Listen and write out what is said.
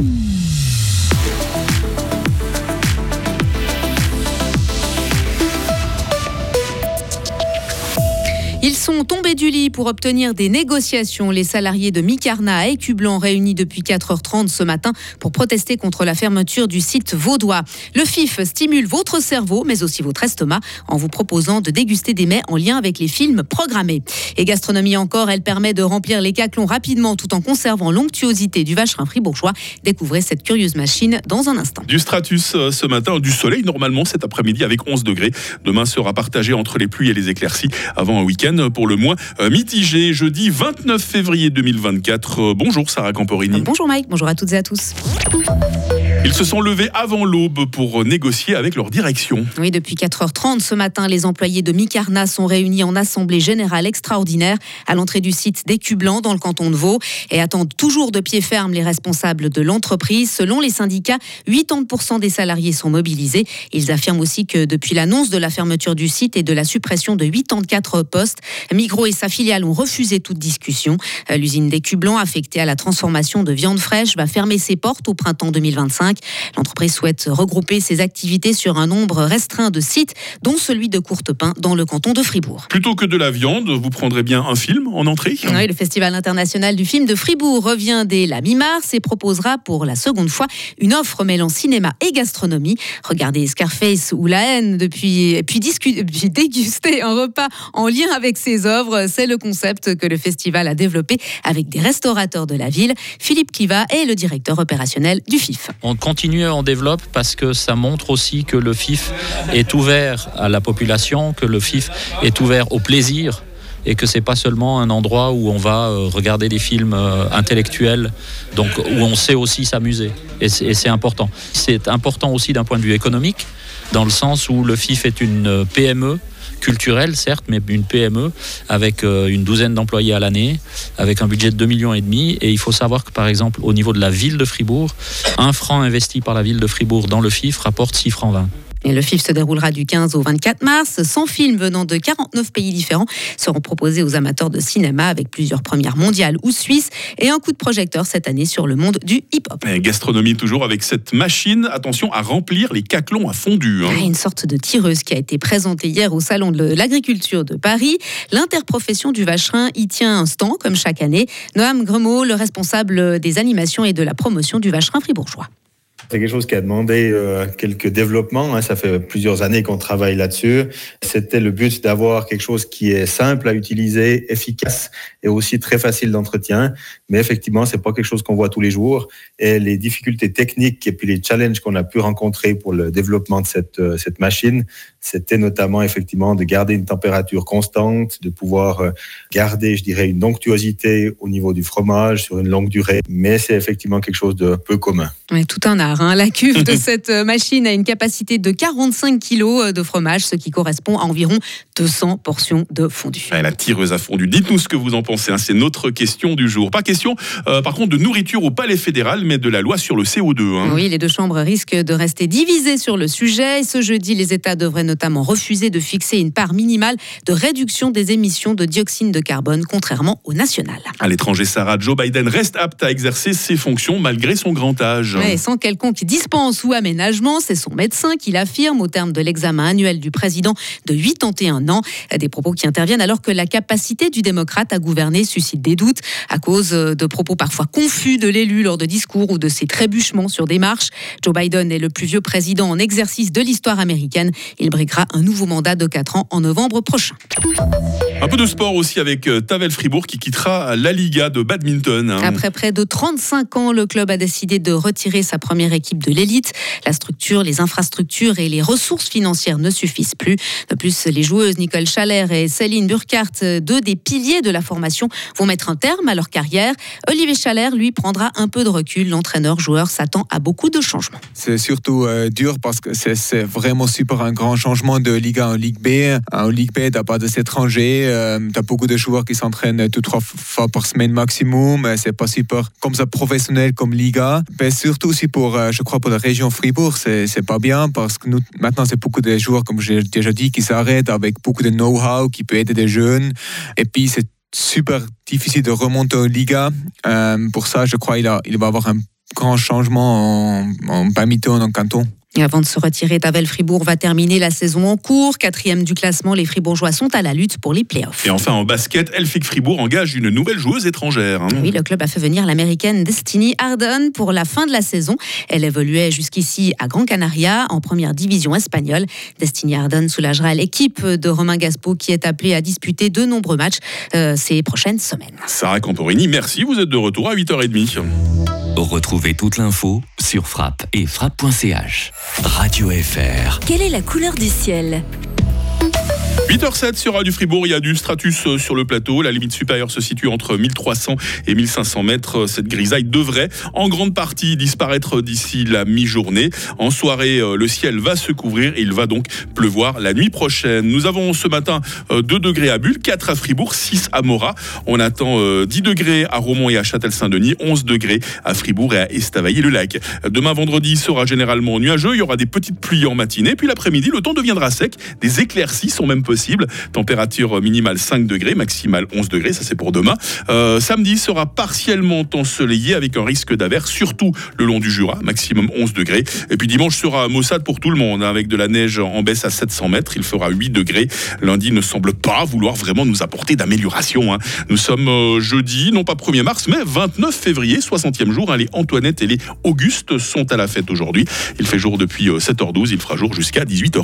Ils sont tombés du lit pour obtenir des négociations. Les salariés de Micarna à Écublanc réunis depuis 4h30 ce matin pour protester contre la fermeture du site vaudois. Le FIF stimule votre cerveau, mais aussi votre estomac, en vous proposant de déguster des mets en lien avec les films programmés. Et gastronomie encore, elle permet de remplir les caclons rapidement tout en conservant l'onctuosité du vacherin fribourgeois. Découvrez cette curieuse machine dans un instant. Du stratus euh, ce matin, du soleil normalement cet après-midi avec 11 degrés. Demain sera partagé entre les pluies et les éclaircies avant un week-end pour le moins euh, mitigé. Jeudi 29 février 2024. Euh, bonjour Sarah Camporini. Bonjour Mike, bonjour à toutes et à tous. Ils se sont levés avant l'aube pour négocier avec leur direction. Oui, depuis 4h30 ce matin, les employés de Micarna sont réunis en assemblée générale extraordinaire à l'entrée du site d'Écublanc dans le canton de Vaud et attendent toujours de pied ferme les responsables de l'entreprise. Selon les syndicats, 80% des salariés sont mobilisés. Ils affirment aussi que depuis l'annonce de la fermeture du site et de la suppression de 84 postes, Migros et sa filiale ont refusé toute discussion. Euh, l'usine d'Écublanc, affectée à la transformation de viande fraîche, va fermer ses portes au printemps 2025. L'entreprise souhaite regrouper ses activités sur un nombre restreint de sites, dont celui de Courtepin dans le canton de Fribourg. Plutôt que de la viande, vous prendrez bien un film en entrée? Oui, le Festival international du film de Fribourg revient dès la mi-mars et proposera pour la seconde fois une offre mêlant cinéma et gastronomie. Regardez Scarface ou La haine depuis, puis, puis déguster un repas en lien avec ses œuvres. C'est le concept que le festival a développé avec des restaurateurs de la ville. Philippe Kiva est le directeur opérationnel du FIF continue, on développe parce que ça montre aussi que le FIF est ouvert à la population, que le FIF est ouvert au plaisir et que c'est pas seulement un endroit où on va euh, regarder des films euh, intellectuels, donc où on sait aussi s'amuser. Et c'est important. C'est important aussi d'un point de vue économique, dans le sens où le FIF est une euh, PME culturelle, certes, mais une PME avec euh, une douzaine d'employés à l'année, avec un budget de 2 millions et demi. Et il faut savoir que, par exemple, au niveau de la ville de Fribourg, un franc investi par la ville de Fribourg dans le FIF rapporte 6 francs 20 le FIF se déroulera du 15 au 24 mars. 100 films venant de 49 pays différents seront proposés aux amateurs de cinéma avec plusieurs premières mondiales ou suisses et un coup de projecteur cette année sur le monde du hip-hop. Gastronomie toujours avec cette machine. Attention à remplir les caclons à fondu. Hein. Ah, une sorte de tireuse qui a été présentée hier au Salon de l'agriculture de Paris. L'interprofession du vacherin y tient un stand comme chaque année. Noam Gremaud, le responsable des animations et de la promotion du vacherin fribourgeois. C'est quelque chose qui a demandé euh, quelques développements. Hein. Ça fait plusieurs années qu'on travaille là-dessus. C'était le but d'avoir quelque chose qui est simple à utiliser, efficace et aussi très facile d'entretien. Mais effectivement, c'est pas quelque chose qu'on voit tous les jours. Et les difficultés techniques et puis les challenges qu'on a pu rencontrer pour le développement de cette, euh, machine, c'était notamment effectivement de garder une température constante, de pouvoir euh, garder, je dirais, une onctuosité au niveau du fromage sur une longue durée. Mais c'est effectivement quelque chose de peu commun. Ouais, tout un art. Hein. La cuve de cette euh, machine a une capacité de 45 kg de fromage, ce qui correspond à environ 200 portions de fondu. la tireuse à fondu. Dites-nous ce que vous en pensez. Hein. C'est notre question du jour. Pas question, euh, par contre, de nourriture au Palais fédéral, mais de la loi sur le CO2. Hein. Oui, les deux chambres risquent de rester divisées sur le sujet. Ce jeudi, les États devraient notamment refuser de fixer une part minimale de réduction des émissions de dioxyde de carbone, contrairement au national. À l'étranger, Sarah, Joe Biden reste apte à exercer ses fonctions malgré son grand âge. Mais sans quelconque dispense ou aménagement, c'est son médecin qui l'affirme au terme de l'examen annuel du président de 81 des propos qui interviennent alors que la capacité du démocrate à gouverner suscite des doutes à cause de propos parfois confus de l'élu lors de discours ou de ses trébuchements sur des marches. Joe Biden est le plus vieux président en exercice de l'histoire américaine. Il briguera un nouveau mandat de 4 ans en novembre prochain. Un peu de sport aussi avec euh, Tavel Fribourg qui quittera la Liga de badminton. Après près de 35 ans, le club a décidé de retirer sa première équipe de l'élite. La structure, les infrastructures et les ressources financières ne suffisent plus. De plus, les joueuses Nicole Chaler et Céline Burkhardt, deux des piliers de la formation, vont mettre un terme à leur carrière. Olivier Chaler, lui, prendra un peu de recul. L'entraîneur-joueur s'attend à beaucoup de changements. C'est surtout euh, dur parce que c'est vraiment super un grand changement de Liga en Ligue B. En Ligue B, tu n'as pas d'étrangers. étrangers, euh, tu as beaucoup de joueurs qui s'entraînent deux, trois fois par semaine maximum. C'est pas super comme ça professionnel comme Liga. Mais surtout aussi pour, euh, je crois, pour la région Fribourg, c'est pas bien parce que maintenant, c'est beaucoup de joueurs, comme j'ai déjà dit, qui s'arrêtent avec beaucoup de know-how qui peut aider des jeunes. Et puis, c'est super difficile de remonter en Liga. Euh, pour ça, je crois qu'il il va avoir un grand changement en, en badminton en canton. Et avant de se retirer, Tavel Fribourg va terminer la saison en cours. Quatrième du classement, les Fribourgeois sont à la lutte pour les playoffs. Et enfin en basket, Elfic Fribourg engage une nouvelle joueuse étrangère. hein. Oui, le club a fait venir l'américaine Destiny Harden pour la fin de la saison. Elle évoluait jusqu'ici à Gran Canaria en première division espagnole. Destiny Harden soulagera l'équipe de Romain Gaspo qui est appelée à disputer de nombreux matchs euh, ces prochaines semaines. Sarah Camporini, merci, vous êtes de retour à 8h30. Retrouvez toute l'info sur frappe et frappe.ch. Radio FR. Quelle est la couleur du ciel? 8h07 sur Radio Fribourg, il y a du stratus euh, sur le plateau. La limite supérieure se situe entre 1300 et 1500 mètres. Cette grisaille devrait en grande partie disparaître d'ici la mi-journée. En soirée, euh, le ciel va se couvrir et il va donc pleuvoir la nuit prochaine. Nous avons ce matin euh, 2 degrés à Bulle, 4 à Fribourg, 6 à Morat. On attend euh, 10 degrés à Romont et à Châtel-Saint-Denis, 11 degrés à Fribourg et à Estavayer-le-Lac. Demain vendredi sera généralement nuageux. Il y aura des petites pluies en matinée. Puis l'après-midi, le temps deviendra sec. Des éclaircies sont même possibles. Température minimale 5 degrés, maximale 11 degrés. Ça, c'est pour demain. Euh, samedi sera partiellement ensoleillé avec un risque d'averse, surtout le long du Jura, maximum 11 degrés. Et puis dimanche sera maussade pour tout le monde, hein, avec de la neige en baisse à 700 mètres. Il fera 8 degrés. Lundi ne semble pas vouloir vraiment nous apporter d'amélioration. hein. Nous sommes euh, jeudi, non pas 1er mars, mais 29 février, 60e jour. hein. Les Antoinette et les Auguste sont à la fête aujourd'hui. Il fait jour depuis euh, 7h12. Il fera jour jusqu'à 18h.